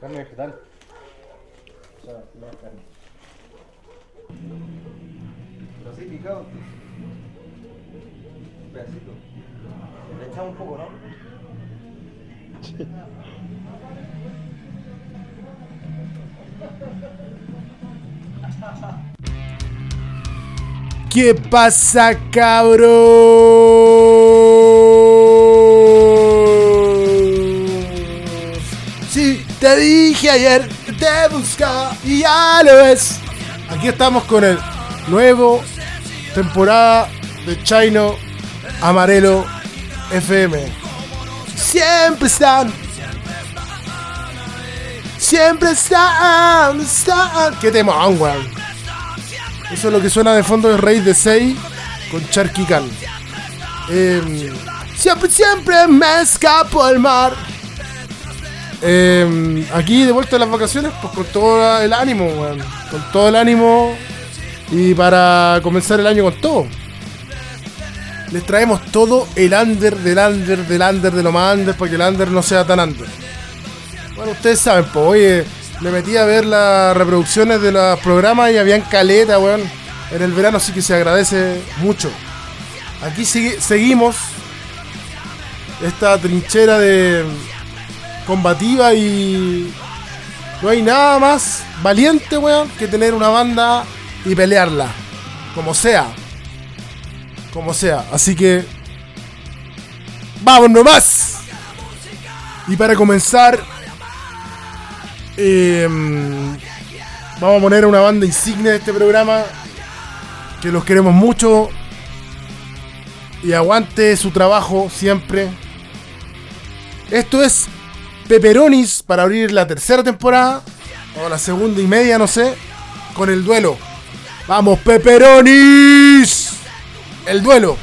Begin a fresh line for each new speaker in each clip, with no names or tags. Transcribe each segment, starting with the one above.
Carne vegetal. O sea, no es carne. Pero así picado. Un pedacito. Le echamos un poco, ¿no?
¿Qué pasa, cabros? Dije ayer te buscaba y ya lo ves. Aquí estamos con el nuevo temporada de Chino Amarelo FM. Siempre están. Siempre están, están. ¿Qué tema, weón? Eso es lo que suena de fondo de Rey de 6 con Charky Khan. Eh, siempre, siempre me escapo al mar. Eh, aquí de vuelta a las vacaciones, pues con todo el ánimo, weón. Con todo el ánimo. Y para comenzar el año con todo. Les traemos todo el under del under del under de lo más under para que el under no sea tan under. Bueno, ustedes saben, pues, oye, me metí a ver las reproducciones de los programas y habían caleta, weón. En el verano sí que se agradece mucho. Aquí sigue- seguimos esta trinchera de combativa y no hay nada más valiente, weón, que tener una banda y pelearla. Como sea. Como sea. Así que... ¡Vamos nomás! Y para comenzar... eh, vamos a poner una banda insignia de este programa. Que los queremos mucho. Y aguante su trabajo siempre. Esto es Peperonis para abrir la tercera temporada. O la segunda y media, no sé. Con el duelo. Vamos, Peperonis. El duelo.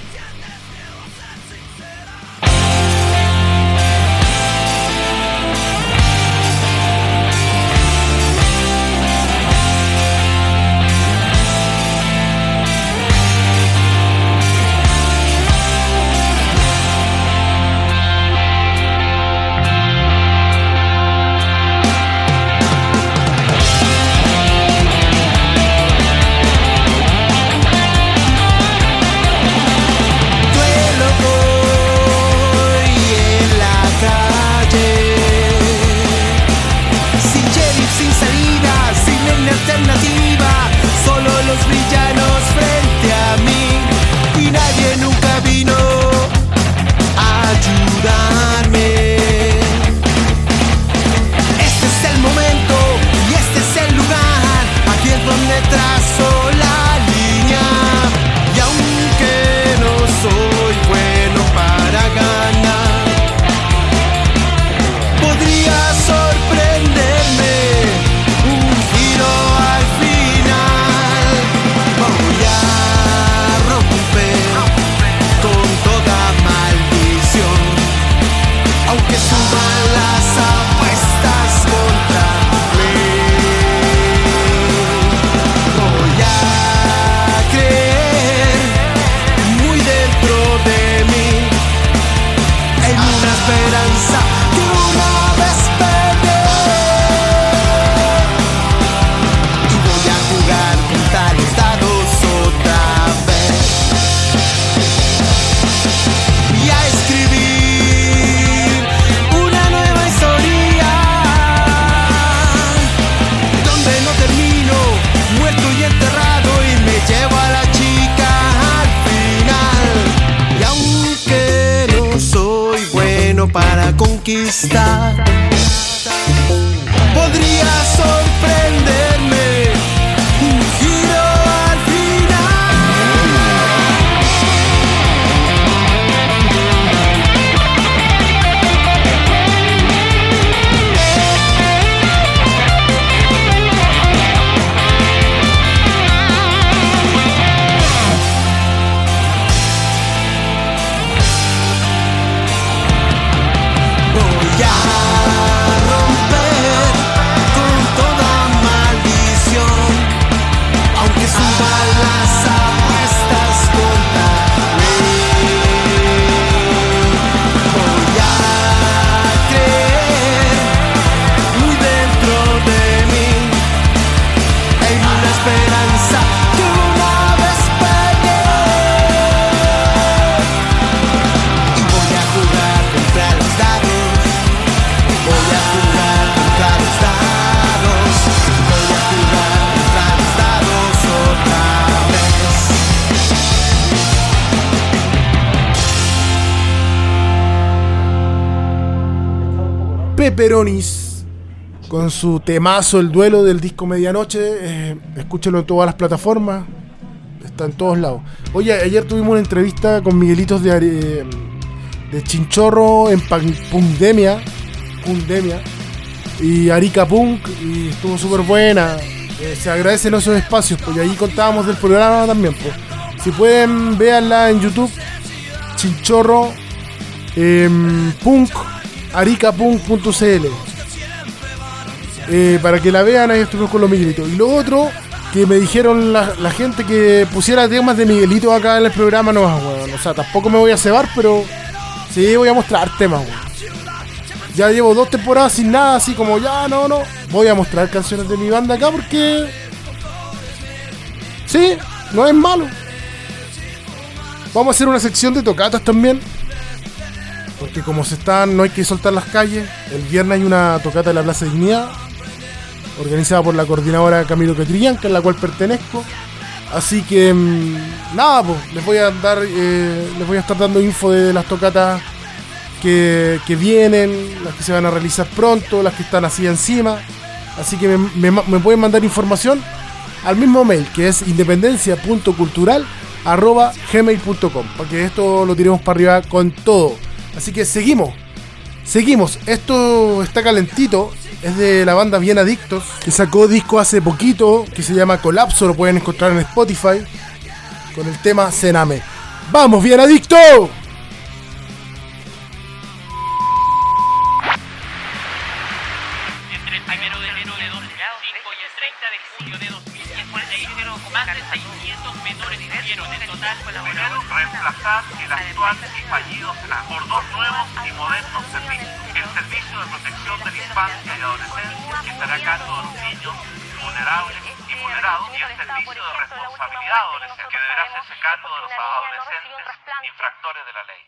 Peperonis con su temazo El Duelo del disco Medianoche. Eh, en todas las plataformas. Está en todos lados. Oye, ayer tuvimos una entrevista con Miguelitos de, Ari- de Chinchorro en Pan- Pundemia. Pundemia. Y Arica Punk. Y estuvo súper buena. Eh, se agradecen esos espacios. Pues ahí contábamos del programa también. Pues. Si pueden, véanla en YouTube. Chinchorro. em, punk. aricapunk.cl eh, para que la vean, ahí estuvimos con los Miguelitos. Y lo otro, que me dijeron la, gente que pusiera temas de Miguelito acá en el programa, no más, weón. O sea, tampoco me voy a cebar, pero sí voy a mostrar temas, weón. Ya llevo dos temporadas sin nada, así como ya, no, no. Voy a mostrar canciones de mi banda acá porque. Sí, no es malo. Vamos a hacer una sección de tocatas también. Porque como se están, no hay que soltar las calles. El viernes hay una tocata en la Plaza Dignidad, organizada por la coordinadora Camilo Catrillanca, en la cual pertenezco. Así que mm, nada, pues les voy a dar, eh, les voy a estar dando info de las tocatas que, que vienen, las que se van a realizar pronto, las que están así encima. Así que me, pueden mandar información al mismo mail que es independencia.cultural@gmail.com para que esto lo tiremos para arriba con todo. Así que seguimos. Seguimos. Esto está calentito. Es de la banda Bien Adictos. Que sacó disco hace poquito. Que se llama Colapso. Lo pueden encontrar en Spotify. Con el tema Cename. ¡Vamos, Bien Adicto!
El
Servicio de Protección de la Infancia y Adolescencia, que estará a cargo de los niños vulnerables y vulnerados, y el Servicio de Responsabilidad Adolescente, que deberá hacerse cargo de los adolescentes infractores de la ley.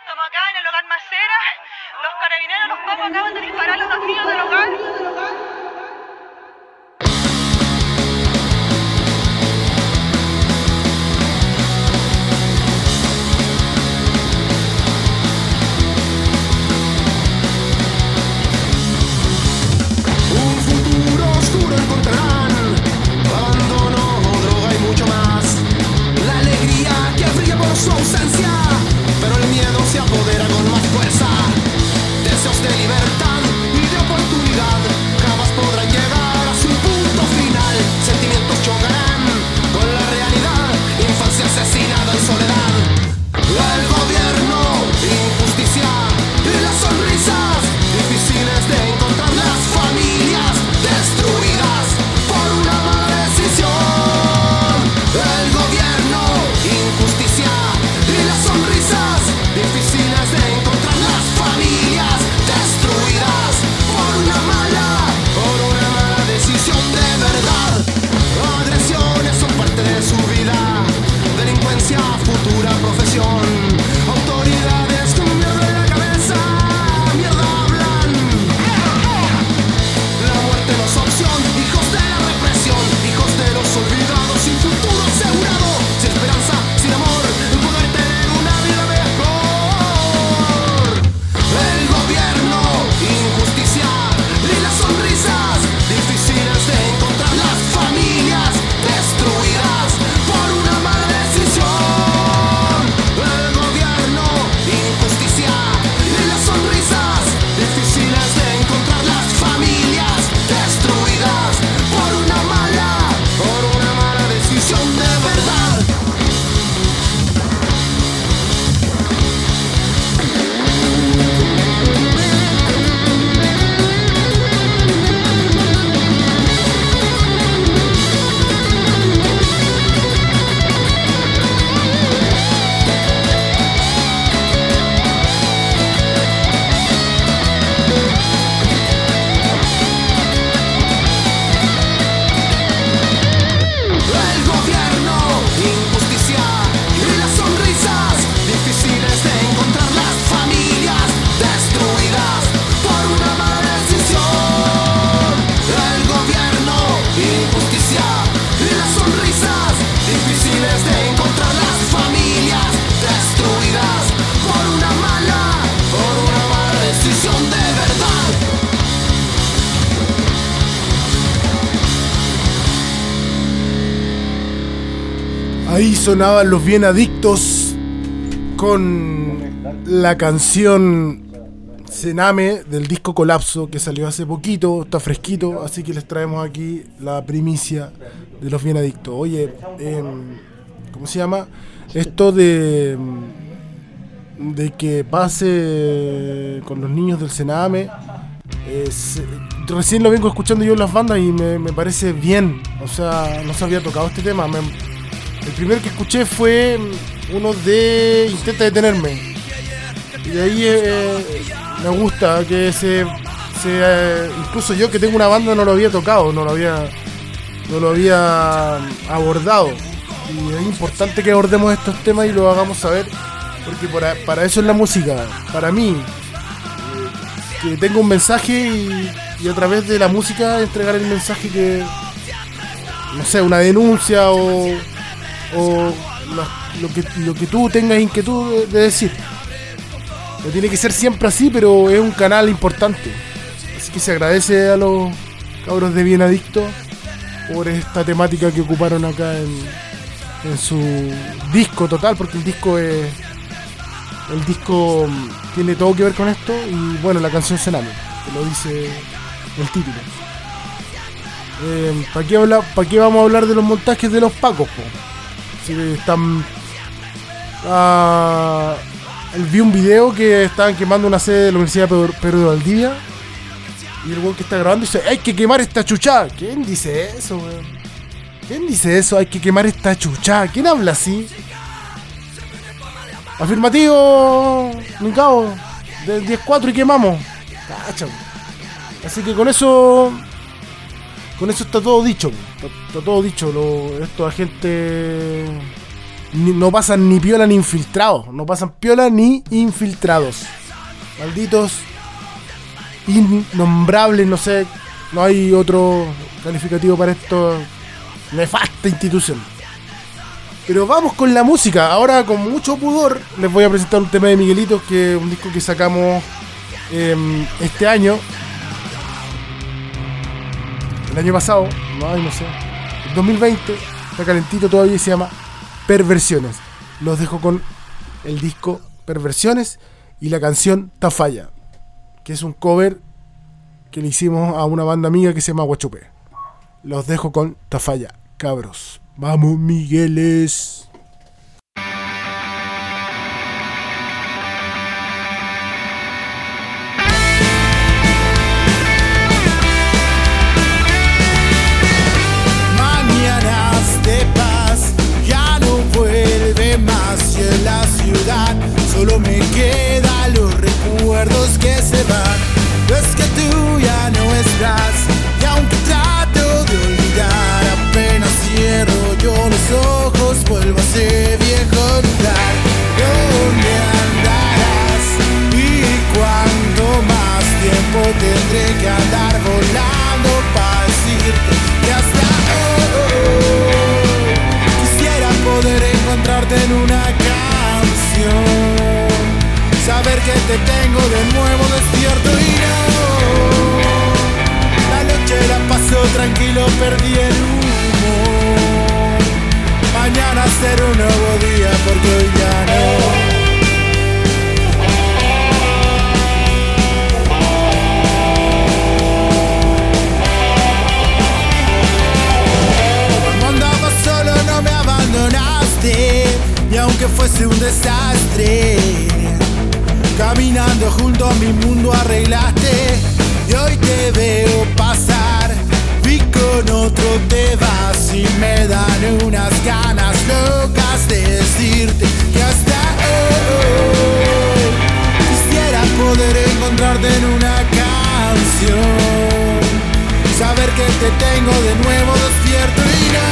Estamos acá en el hogar Macera. Los carabineros, los pacos acaban de disparar a los niños del hogar.
De libertad
sonaban los bien adictos con la canción Cename del disco Colapso que salió hace poquito, está fresquito, así que les traemos aquí la primicia de los bien adictos. Oye, em, ¿cómo se llama? Esto de de que pase con los niños del Sename. es- recién lo vengo escuchando yo en las bandas y me, parece bien. O sea, no se había tocado este tema. El primer que escuché fue uno de Intenta detenerme. Y ahí eh, me gusta que se, se, eh, incluso yo que tengo una banda no lo había tocado, no lo había no lo había abordado. Y es importante que abordemos estos temas y lo hagamos saber, porque para, para eso es la música. Para mí, eh, que tenga un mensaje y a través de la música entregar el mensaje que, no sé, una denuncia o, o lo, que, lo que tú tengas inquietud de, de decir. No tiene que ser siempre así, pero es un canal importante. Así que se agradece a los cabros de Bien Adicto por esta temática que ocuparon acá en, en su disco total, porque el disco es. El disco mm, tiene todo que ver con esto y bueno, la canción Cename, que lo dice el título. ¿Para qué, pa' qué vamos a hablar de los montajes de los pacos? Si están. Ah, vi un video que estaban quemando una sede de la Universidad de Pedro, Pedro de Valdivia. Y el weón que está grabando dice, hay que quemar esta chucha. ¿Quién dice eso, weón? ¿Quién dice eso? Hay que quemar esta chucha. ¿Quién habla así? Afirmativo, mi cabo. Del 10-4 y quemamos. Así que con eso. Con eso está todo dicho. Está, todo dicho. Lo, esto a gente. ni- no pasan ni piola ni infiltrados. No pasan piola ni infiltrados. Malditos. Innombrables, no sé. No hay otro calificativo para esto. Nefasta institución. Pero vamos con la música. Ahora con mucho pudor les voy a presentar un tema de Miguelitos, que es un disco que sacamos em, este año. El año pasado, no, ay, no sé. El 2020, está calentito todavía y se llama Perversiones. Los dejo con el disco Perversiones y la canción Tafalla, que es un cover que le hicimos a una banda amiga que se llama Guachupé. Los dejo con Tafalla, cabros. Vamos, Migueles.
Recuerdos te tengo de nuevo despierto y no.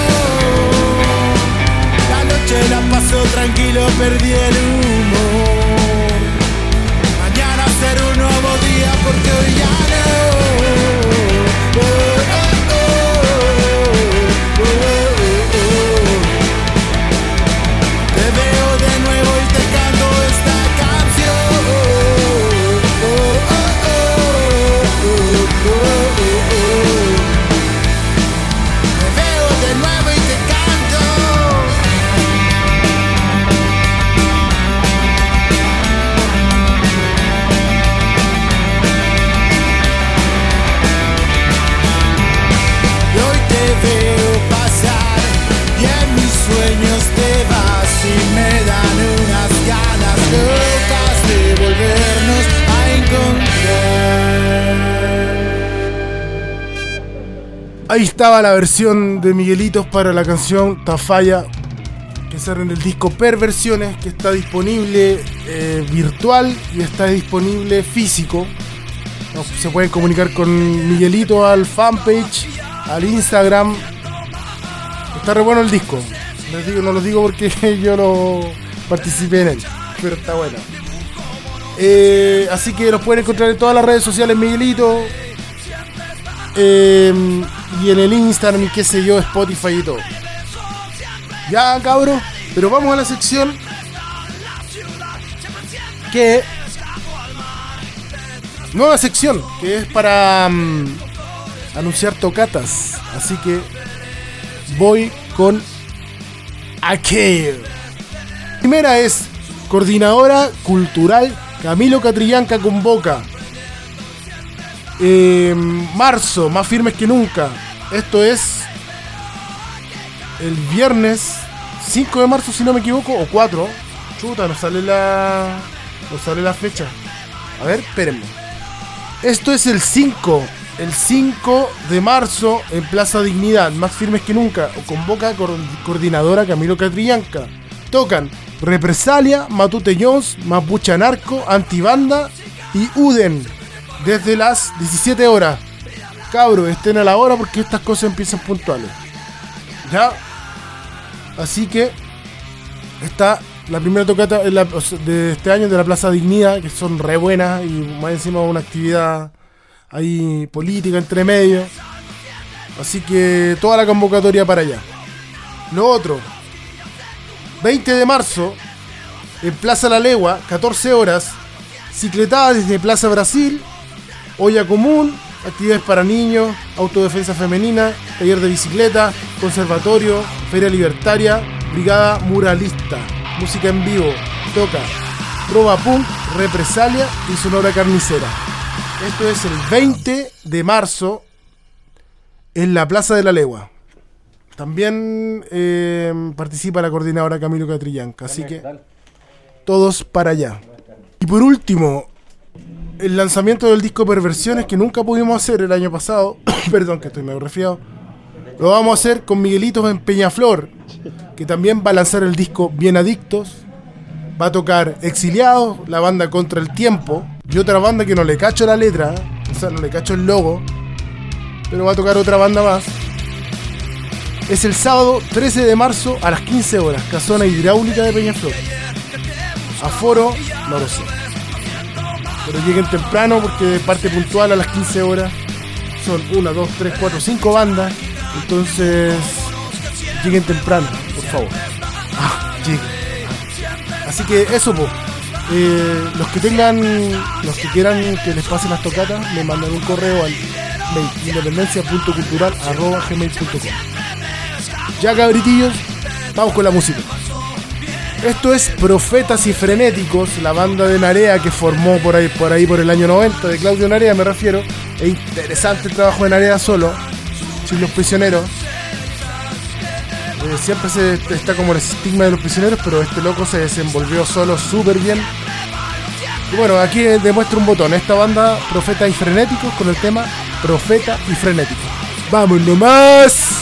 La noche la paso tranquilo, perdí el humor
Ahí estaba la versión de Miguelitos para la canción Tafalla, que sale en el disco Perversiones, que está disponible eh, virtual y está disponible físico. Se pueden comunicar con Miguelito al fanpage, al Instagram. Está re bueno el disco. Digo, no lo digo porque yo no participé en él, pero está bueno. Eh, así que los pueden encontrar en todas las redes sociales Miguelito. Eh, y en el Instagram y qué sé yo, Spotify y todo. Ya, cabros. Pero vamos a la sección que... Nueva sección, que es para mm, anunciar tocatas. Así que voy con aquel. Primera es Coordinadora Cultural Camilo Catrillanca convoca. Eh, marzo, más firmes que nunca. Esto es el viernes 5 de marzo, si no me equivoco, o 4. Chuta, nos sale la. Nos sale la fecha. A ver, espérenme. Esto es el 5. El 5 de marzo en Plaza Dignidad, más firmes que nunca. Convoca cor- coordinadora Camilo Catrillanca. Tocan Represalia, Matute Jones, Mapucha Narco, Antibanda y Uden. Desde las 17 horas. Cabros, estén a la hora porque estas cosas empiezan puntuales. ¿Ya? Así que está la primera tocata de este año de la Plaza Dignidad, que son re buenas y más encima una actividad ahí política entre medio. Así que toda la convocatoria para allá. Lo otro, 20 de marzo, en Plaza La Legua, 14 horas, cicletada desde Plaza Brasil, olla común, actividades para niños, autodefensa femenina, taller de bicicleta, conservatorio, feria libertaria, brigada muralista, música en vivo, toca, Proba Punk, Represalia y Sonora Carnicera. Esto es el 20 de marzo en la Plaza de la Legua. También eh, participa la coordinadora Camilo Catrillanca, así que todos para allá. Y por último, el lanzamiento del disco Perversiones que nunca pudimos hacer el año pasado, perdón que estoy medio resfriado, lo vamos a hacer con Miguelitos en Peñaflor, que también va a lanzar el disco Bien Adictos, va a tocar Exiliados, la banda Contra el Tiempo, y otra banda que no le cacho la letra, o sea, no le cacho el logo, pero va a tocar otra banda más. Es el sábado 13 de marzo a las 15 horas, Casona Hidráulica de Peñaflor. Aforo, no lo sé. Pero lleguen temprano porque parte puntual a las 15 horas. Son 1, 2, 3, 4, 5 bandas. Entonces, lleguen temprano, por favor. Ah, lleguen. Así que eso, pues. los que tengan, los que quieran que les pase las tocatas, me mandan un correo al mail independencia.cultural.gmail.com Ya cabritillos, vamos con la música. Esto es Profetas y Frenéticos, la banda de Narea que formó por ahí, por el año 90, de Claudio Narea me refiero. Es interesante el trabajo de Narea solo, sin los prisioneros. Eh, siempre se está como el estigma de los prisioneros, pero este loco se desenvolvió solo súper bien. Y bueno, aquí demuestra un botón, esta banda Profetas y Frenéticos con el tema Profeta y Frenético. ¡Vamos nomás!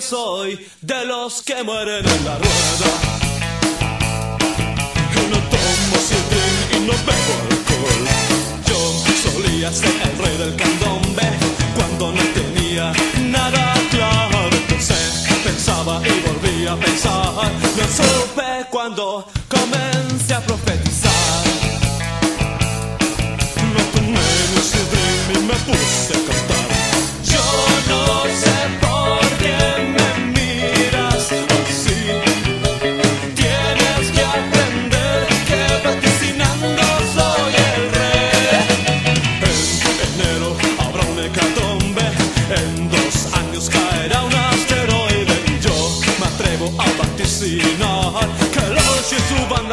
Soy de los que mueren en la rueda. Yo no tomo sidrín y no bebo alcohol. Yo solía ser el rey del candombe cuando no tenía nada claro. Entonces pensaba y volvía a pensar. No supe cuando comencé a profetizar. No tomé mi sidrín y me puse a cantar. Yo no sé por qué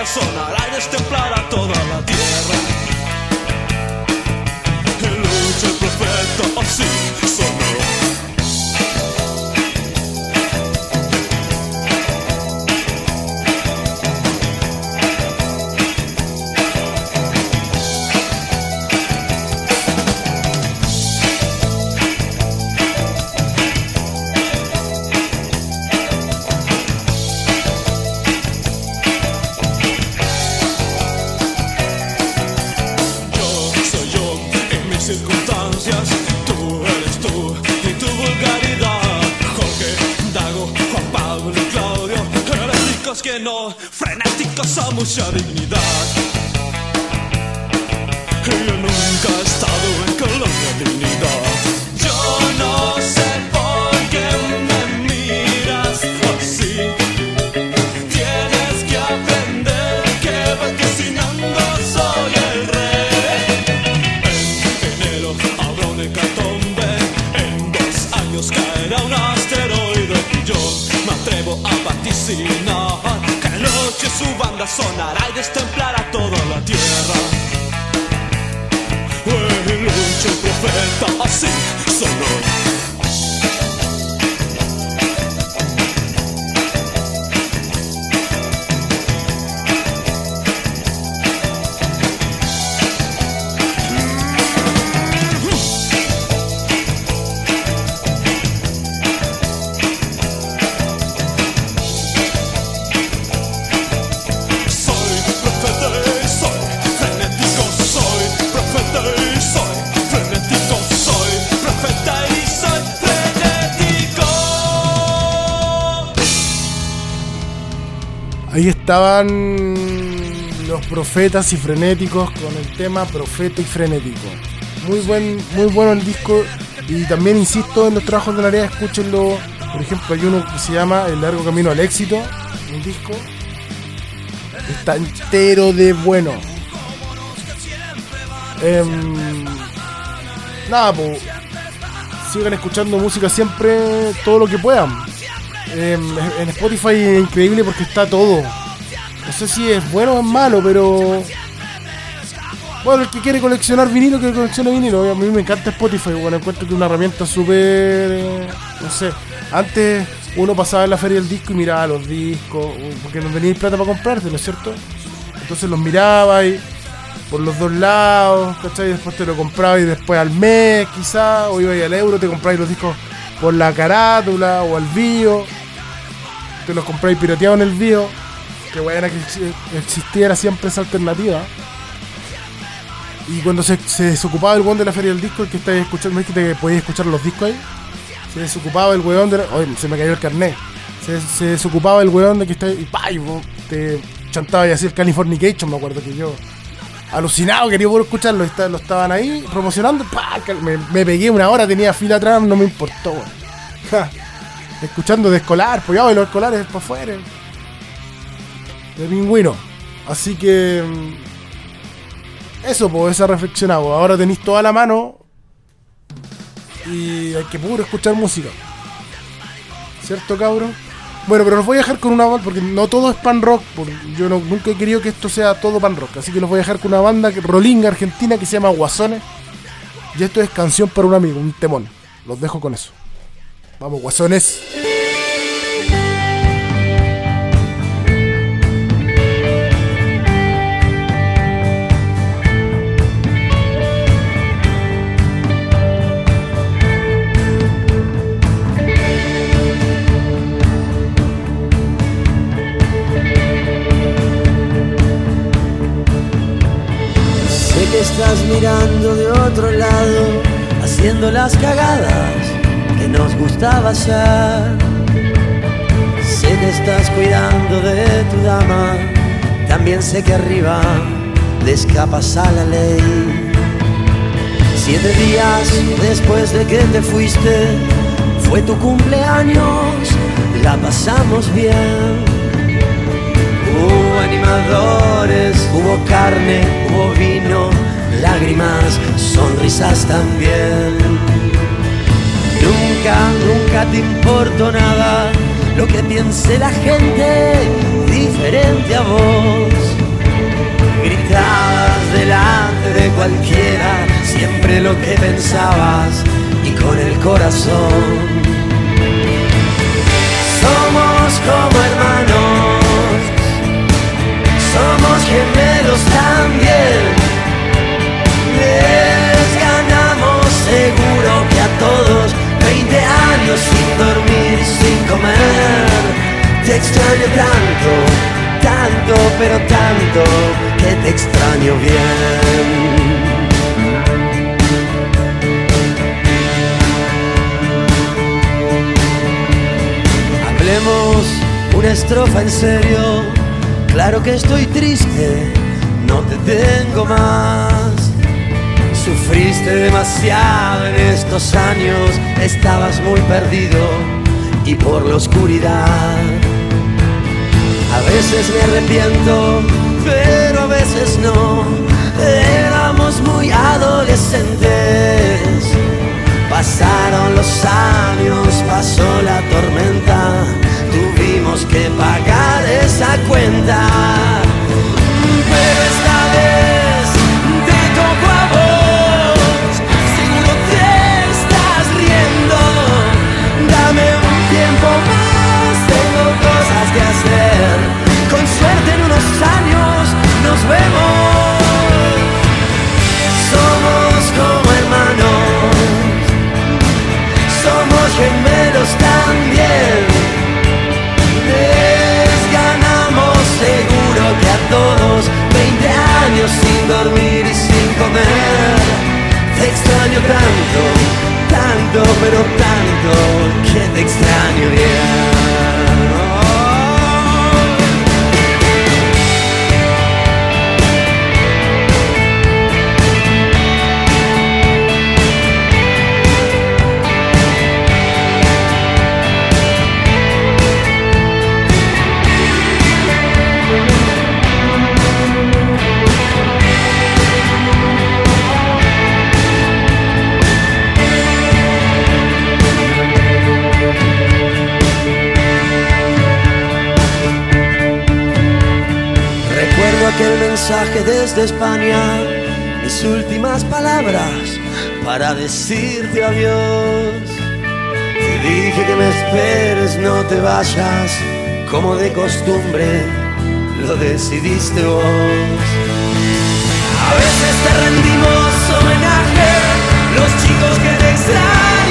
su banda sonará y
estaban los profetas y frenéticos con el tema Profeta y Frenético. Muy buen, muy bueno el disco. Y también insisto en los trabajos de la área, escúchenlo. Por ejemplo, hay uno que se llama El largo camino al éxito, un disco. Está entero de bueno. Em, nada, pues. Sigan escuchando música siempre, todo lo que puedan. Em, en Spotify es increíble porque está todo. No sé si es bueno o es malo, pero. Bueno, el que quiere coleccionar vinilo, que coleccione vinilo. A mí me encanta Spotify, bueno, encuentro que es una herramienta súper. eh, No sé. Antes uno pasaba en la feria del disco y miraba los discos, porque no teníais plata para comprarte, ¿no es cierto? Entonces los miraba y por los dos lados, ¿cachai? Y después te lo comprabas y después al mes, quizá, o ibas al euro, te comprabas los discos por la carátula o al bio, te los compráis pirateados en el bio. Que buena que exi- existiera siempre esa alternativa. Y cuando se, se desocupaba el weón de la feria del disco, el que estáis escuchando, ¿no es que podías escuchar los discos ahí? Se desocupaba el weón de la- se me cayó el carnet. Se, se desocupaba el weón de que está y pa, y te chantaba y así el Californication, me acuerdo que yo. Alucinado, quería escucharlo. está- lo estaban ahí promocionando. pa, me, me pegué una hora, tenía fila atrás, no me importó. Escuchando de escolar, pues ya, los escolares para afuera. De pingüino. Así que. mm, Eso, pues, esa reflexionado. Ahora tenéis toda la mano. Y hay que puro escuchar música. ¿Cierto, cabrón? Bueno, pero los voy a dejar con una banda, porque no todo es pan rock. yo no- nunca he querido que esto sea todo pan rock. Así que los voy a dejar con una banda rolinga argentina que se llama Guasones. Y esto es canción para un amigo, un temón. Los dejo con eso. Vamos, Guasones.
De otro lado, haciendo las cagadas que nos gustaba hacer. Sé que estás cuidando de tu dama, también sé que arriba le escapas a la ley. Siete días después de que te fuiste, fue tu cumpleaños, la pasamos bien. Hubo animadores, hubo carne, hubo vino, lágrimas, sonrisas también. Nunca, nunca te importó nada lo que piense la gente diferente a vos. Gritabas delante de cualquiera siempre lo que pensabas y con el corazón. Somos como hermanos, somos gemelos también. Les ganamos seguro que a todos 20 años sin dormir, sin comer. Te extraño tanto, tanto, pero tanto que te extraño bien. Hablemos un una estrofa en serio. Claro que estoy triste, no te tengo más. Sufriste demasiado en estos años, estabas muy perdido y por la oscuridad. A veces me arrepiento, pero a veces no. Éramos muy adolescentes. Pasaron los años, pasó la tormenta. Tuvimos que pagar esa cuenta. Cosas que hacer. Con suerte en unos años nos vemos. Somos como hermanos, somos gemelos también. Les ganamos seguro que a todos 20 años sin dormir y sin comer. Te extraño tanto, tanto, pero tanto que te extraño bien. Mensaje desde España, mis últimas palabras para decirte adiós. Te dije que me esperes, no te vayas, como de costumbre lo decidiste vos. A veces te rendimos homenaje, los chicos que te extrañan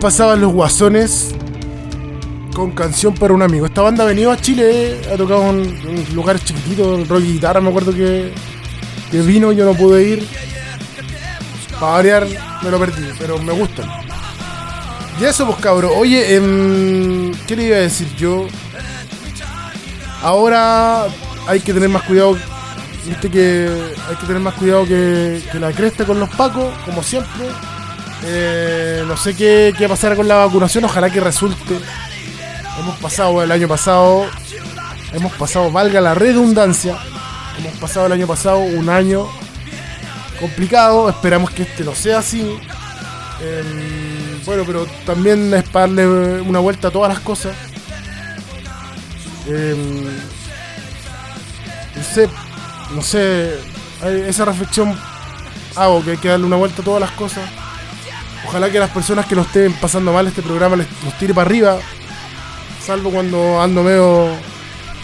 pasaban los guasones con canción para un amigo. Esta banda ha venido a Chile, ha tocado en, en lugares chiquititos, rock y guitarra, me acuerdo que, que vino, yo no pude ir. Para variar, me lo perdí, pero me gustan. Y eso, pues. Oye, em, ¿qué le iba a decir yo? Ahora hay que tener más cuidado. Viste que hay que tener más cuidado que, que la cresta con los pacos, como siempre. Eh, no sé qué, qué pasará con la vacunación, ojalá que resulte. Hemos pasado el año pasado, hemos pasado, valga la redundancia, hemos pasado el año pasado un año complicado, esperamos que este no sea así. Em, bueno, pero también es para darle una vuelta a todas las cosas. Em, no sé, no sé, esa reflexión hago que hay que darle una vuelta a todas las cosas. Ojalá que las personas que lo estén pasando mal este programa les, los tire para arriba. Salvo cuando ando medio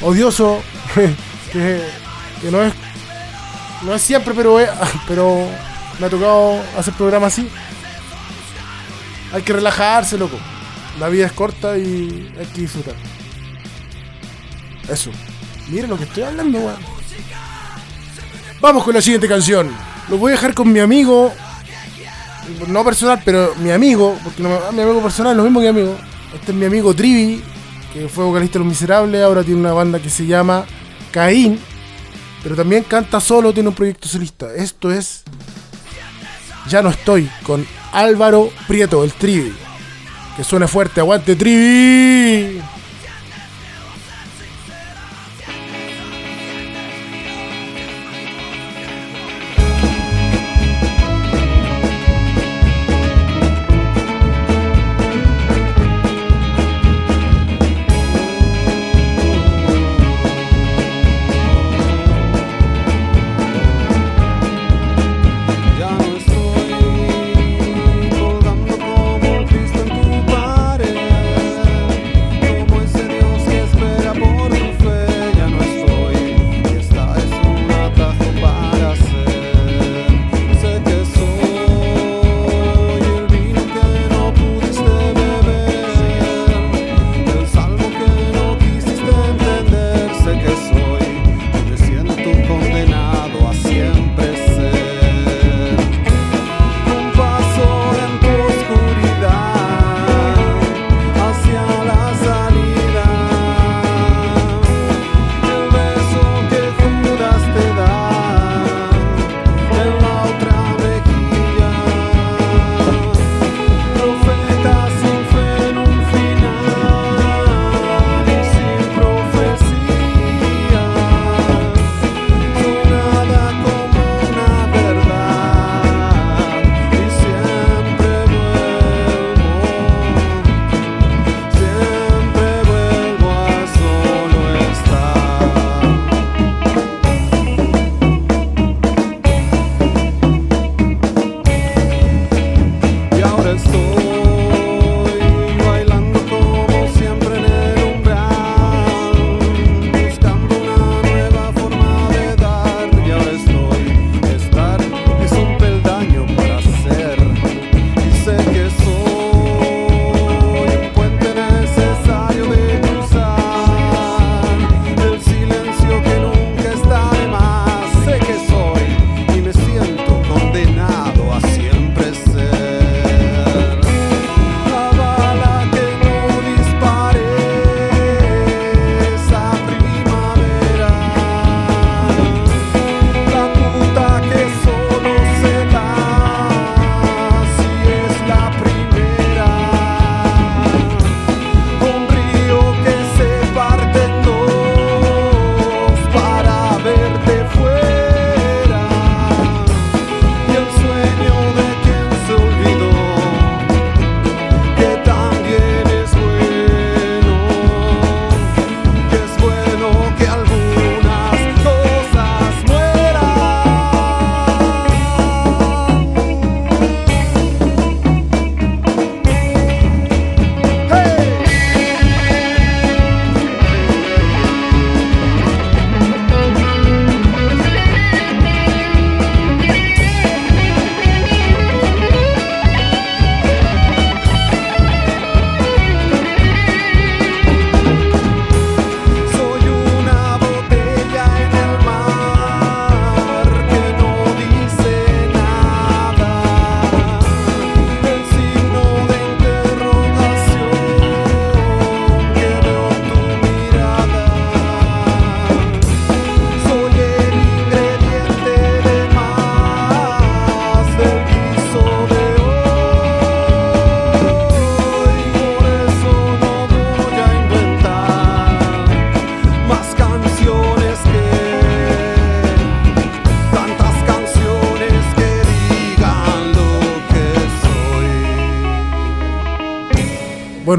odioso. que, que no es. No es siempre, pero me ha tocado hacer programas así. Hay que relajarse, loco. La vida es corta y hay que disfrutar. Eso. Miren lo que estoy hablando, weón. Vamos con la siguiente canción. Lo voy a dejar con mi amigo no personal, pero mi amigo, porque no mi amigo personal es lo mismo que mi amigo. Este es mi amigo Trivi, que fue vocalista de Los Miserables, ahora tiene una banda que se llama Caín, pero también canta solo, tiene un proyecto solista. Esto es Ya no estoy con Álvaro Prieto, el Trivi. Que suene fuerte, aguante Trivi.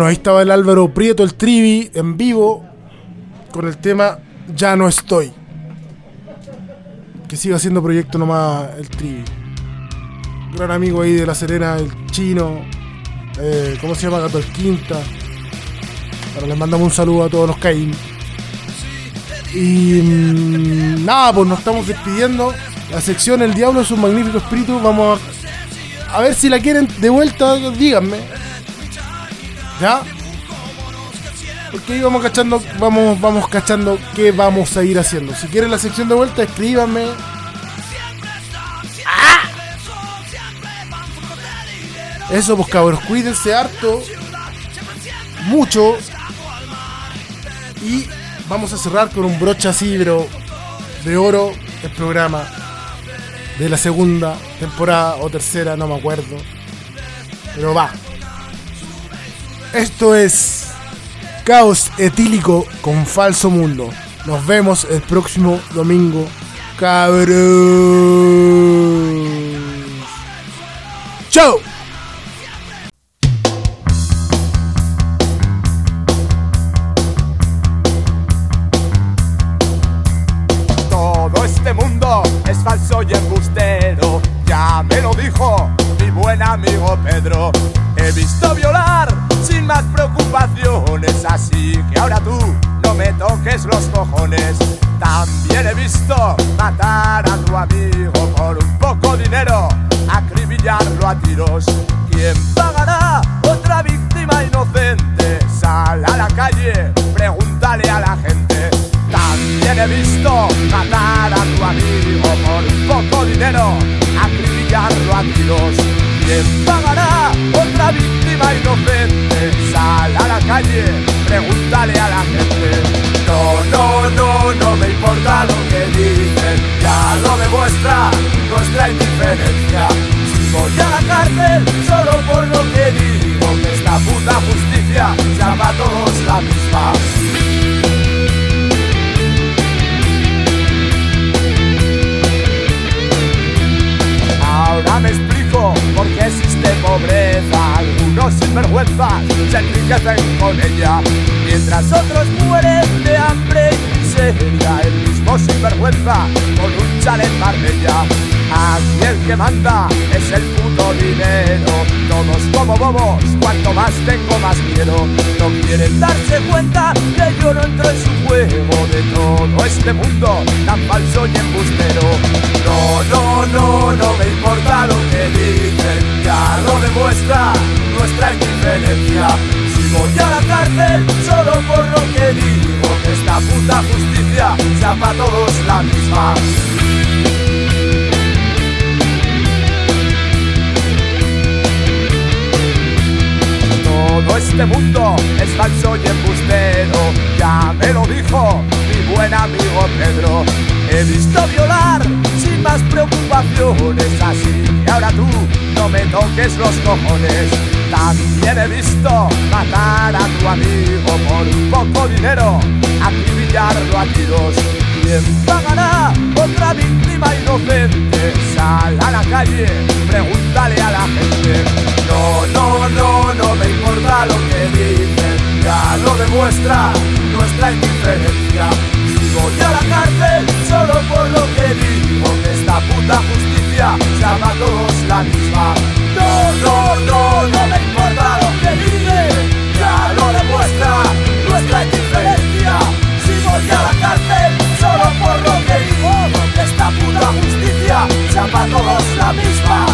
Ahí estaba el Álvaro Prieto, el Trivi, en vivo, con el tema Ya no estoy. Que siga haciendo proyecto nomás el Trivi. Gran amigo ahí de La Serena, el chino. eh, ¿Cómo se llama? Gato el Quinta. Bueno, les mandamos un saludo a todos los Caín. Y mm, nada, pues nos estamos despidiendo. La sección El Diablo es un magnífico espíritu. Vamos a, a ver si la quieren de vuelta, díganme. ¿Ya? Porque ahí vamos cachando, vamos, vamos cachando qué vamos a ir haciendo. Si quieren la sección de vuelta, escríbanme. Eso, pues cabros, cuídense harto. Mucho. Y vamos a cerrar con un broche así, de oro, el programa de la segunda temporada o tercera, no me acuerdo. Pero va. Esto es Caos Etílico con Falso Mundo. Nos vemos el próximo domingo. Cabros. Chao.
Pobreza. Algunos sinvergüenzas se enriquecen con ella, mientras otros mueren de hambre y miseria. El mismo sinvergüenza con un chalet Marbella. Aquí el que manda es el puto dinero. Todos como bobos, cuanto más tengo más quiero. No quieren darse cuenta que yo no entro en su juego de todo este mundo tan falso y embustero. No, no, no, no me importa lo que dicen, ya lo demuestra nuestra indiferencia. Si voy a la cárcel solo por lo que digo, que esta puta justicia sea para todos la misma. Este mundo es falso y embustero, ya me lo dijo mi buen amigo Pedro. He visto violar sin más preocupaciones, así que ahora tú no me toques los cojones. También he visto matar a tu amigo por un poco dinero, acribillarlo a tiros. ¿Quién pagará otra víctima inocente? A la calle, pregúntale a la gente. No, no, no, no me importa lo que dicen, ya lo demuestra nuestra indiferencia. Si voy a la cárcel solo por lo que digo, que esta puta justicia sea para todos la misma. No, no, no, para todos la misma.